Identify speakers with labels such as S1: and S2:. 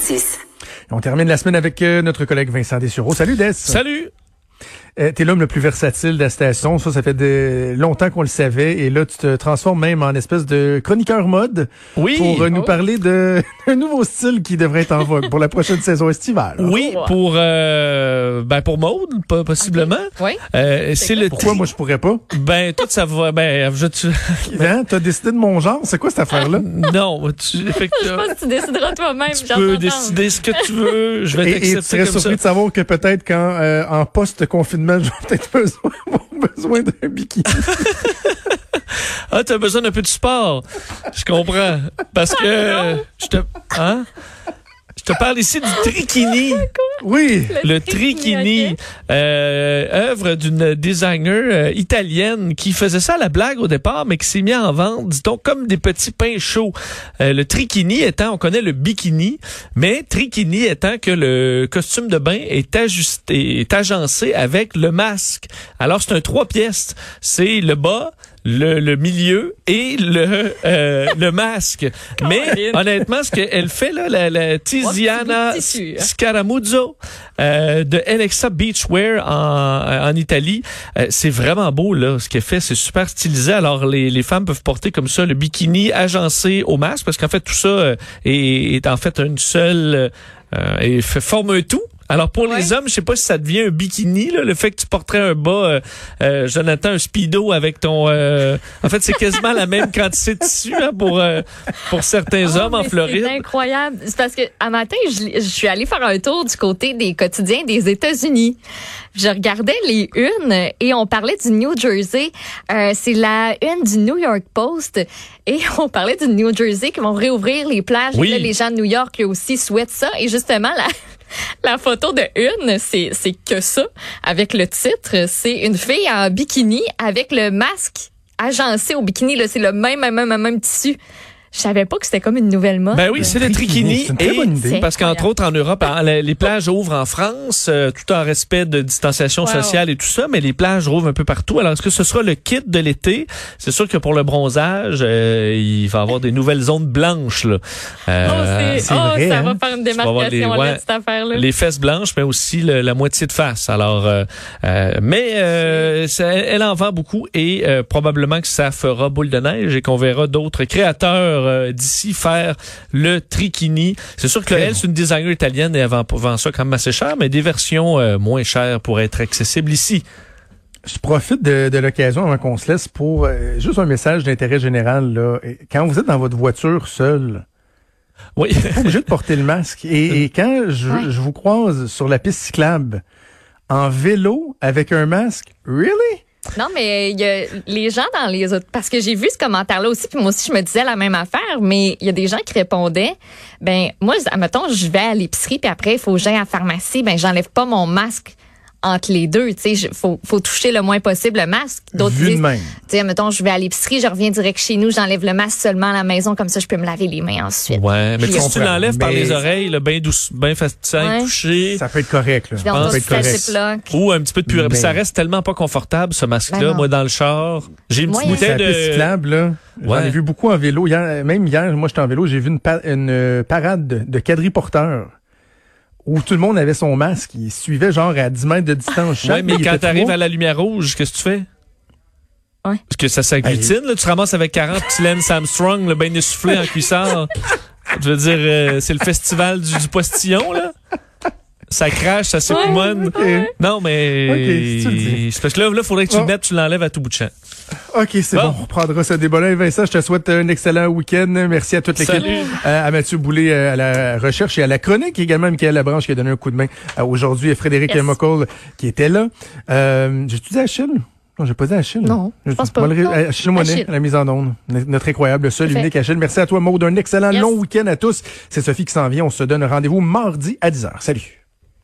S1: 96.6.
S2: On termine la semaine avec euh, notre collègue Vincent Dessureau. Salut Des.
S3: Salut.
S2: Euh, T'es l'homme le plus versatile de la station. Ça, ça fait de longtemps qu'on le savait. Et là, tu te transformes même en espèce de chroniqueur mode
S3: Oui.
S2: pour euh, nous
S4: Oh.
S2: parler de un nouveau style qui devrait être en vogue pour la prochaine saison estivale.
S3: Oui, pour euh, ben pour Maude, pas possiblement.
S4: Oui.
S3: Euh, c'est le
S2: Pourquoi moi je pourrais pas?
S3: ben tout ça va ben je tu,
S2: Hein? T'as décidé de mon genre? C'est quoi cette affaire-là?
S3: non, tu
S4: Je
S3: effectivement,
S4: pense que tu décideras toi-même.
S3: tu peux décider ce que tu veux, je vais
S2: Et, et tu
S3: t'accepter
S2: serais
S3: comme ça.
S2: surpris de savoir que peut-être quand euh, en post-confinement, j'aurais peut-être besoin, besoin d'un bikini.
S3: Ah, tu as besoin d'un peu de sport. Je comprends parce que euh, je te hein? Te parle ici du trikini.
S2: Oui.
S3: Le
S4: ok.
S3: euh, œuvre d'une designer euh, italienne qui faisait ça à la blague au départ, mais qui s'est mis en vente, dit-on, comme des petits pains chauds. Euh, le trikini étant, on connaît le bikini, mais trikini étant que le costume de bain est ajusté, est agencé avec le masque. Alors c'est un trois pièces. C'est le bas, le, le milieu et le euh, le masque. Mais honnêtement, ce qu'elle fait là, la, la Tiziana
S4: hein.
S3: Scaramuzzo euh, de Alexa Beachwear en, en Italie, euh, c'est vraiment beau là. Ce qu'elle fait, c'est super stylisé. Alors les, les femmes peuvent porter comme ça le bikini agencé au masque parce qu'en fait tout ça euh, est, est en fait une seule euh, et forme un tout. Alors pour
S4: Ouais.
S3: les hommes, je sais pas si ça devient un bikini là, le fait que tu porterais un bas, euh, euh, Jonathan, un speedo avec ton. euh, en fait, c'est quasiment la même quantité de tissu hein, pour euh, pour certains
S4: Oh,
S3: hommes en Floride.
S4: C'est incroyable. C'est parce que un matin, je, je suis allée faire un tour du côté des quotidiens des États-Unis. Je regardais les unes et on parlait du New Jersey. Euh, c'est la une du New York Post et on parlait du New Jersey qui vont réouvrir les plages.
S3: Oui.
S4: Et là, les gens de New York eux aussi souhaitent ça. Et justement, la, la photo de une, c'est c'est que ça avec le titre. C'est une fille en bikini avec le masque agencé au bikini. Là, c'est le même, même, même, même tissu. Je savais pas que c'était comme une nouvelle mode.
S3: Ben oui, c'est le trikini.
S2: C'est une très
S3: et
S2: bonne idée.
S4: C'est
S3: Parce qu'entre autres, en Europe, hein, les plages ouvrent en France, euh, tout en respect de distanciation
S4: Wow.
S3: sociale et tout ça, mais les plages ouvrent un peu partout. Alors, est-ce que ce sera le kit de l'été? C'est sûr que pour le bronzage, euh, il va y avoir des nouvelles zones blanches. Là. Euh,
S4: Oh, c'est-
S2: c'est
S4: oh,
S2: vrai,
S4: ça
S2: hein?
S4: va faire une démarcation,
S3: les-
S4: là,
S3: ouais.
S4: cette affaire-là.
S3: les fesses blanches, mais aussi le- la moitié de face. Alors, euh, euh, mais euh, ça- elle en vend beaucoup et euh, probablement que ça fera boule de neige et qu'on verra d'autres créateurs euh, d'ici faire le trikini. C'est sûr que elle, c'est une designer italienne et elle vend, vend ça quand même assez cher, mais des versions euh, moins chères pour être accessibles ici.
S2: Je profite de, de l'occasion avant qu'on se laisse pour euh, juste un message d'intérêt général. Là. Quand vous êtes dans votre voiture seul,
S3: Oui.
S2: pas obligé de porter le masque. Et, et quand je, je vous croise sur la piste cyclable en vélo avec un masque, really?
S4: Non, mais il y a les gens dans les autres. Parce que j'ai vu ce commentaire-là aussi, puis moi aussi, je me disais la même affaire, mais il y a des gens qui répondaient ben, moi, admettons, je vais à l'épicerie, puis après, il faut que j'aille à la pharmacie, ben, j'enlève pas mon masque entre les deux. Tu sais, je- faut, faut toucher le moins possible le masque. D'autres disent, tu sais, mettons, je vais à l'épicerie, je reviens direct chez nous, j'enlève le masque seulement à la maison, comme ça, je peux me laver les mains ensuite.
S3: Ouais, mais si tu l'enlèves par les oreilles, là, bien douce, bien facile
S4: Ouais.
S3: toucher.
S2: Ça peut être correct. Là.
S4: Puis
S2: Ça
S4: on
S2: peut
S4: doit
S2: être correct.
S3: Ou un petit peu de purée.
S2: Mais-
S3: Ça reste tellement pas confortable, ce masque-là.
S4: Ben.
S3: Moi, dans le char, j'ai une petite bouteille de...
S2: cyclable, là. J'en
S3: Ouais.
S2: ai vu beaucoup en vélo. Hier, même hier, moi, j'étais en vélo, j'ai vu une, pa- une euh, parade de, de quadriporteurs où tout le monde avait son masque. Ils suivaient genre à 10 mètres de distance chaque.
S3: Ouais, mais quand t'arrives à la lumière rouge, qu'est-ce que tu fais?
S4: Ouais.
S3: Parce que ça s'agglutine, là. Tu te ramasses avec 40 petits Lance Armstrong, le bien essoufflé en cuissard. Je veux dire, euh, c'est le festival du, du postillon, là. Ça crache, ça s'époumonne.
S2: ok.
S3: Non, mais.
S2: Ok, si tu le dis.
S3: c'est parce que là, là, faudrait que tu
S2: Oh.
S3: le mettes, tu l'enlèves à tout bout de champ.
S2: OK, c'est
S3: Bon.
S2: bon. On reprendra ce débat-là. Vincent, je te souhaite un excellent week-end. Merci à toute l'équipe.
S3: Salut.
S2: Euh, à Mathieu Boulay euh, à la recherche et à la chronique. Également, Michael Labranche qui a donné un coup de main euh, aujourd'hui et Frédéric
S4: Yes.
S2: Qui était là. Euh, J'ai-tu dit Achille? Non, j'ai pas dit Achille.
S4: Non, je pense pas.
S2: Le-
S4: Non.
S2: euh, Achille Moinet,
S4: Achille.
S2: à la mise en onde. Notre incroyable, seul,
S4: Parfait.
S2: unique Achille. Merci à toi, Maud. Un excellent
S4: Yes.
S2: long week-end à tous. C'est Sophie qui s'en vient. On se donne rendez-vous mardi à 10h. Salut.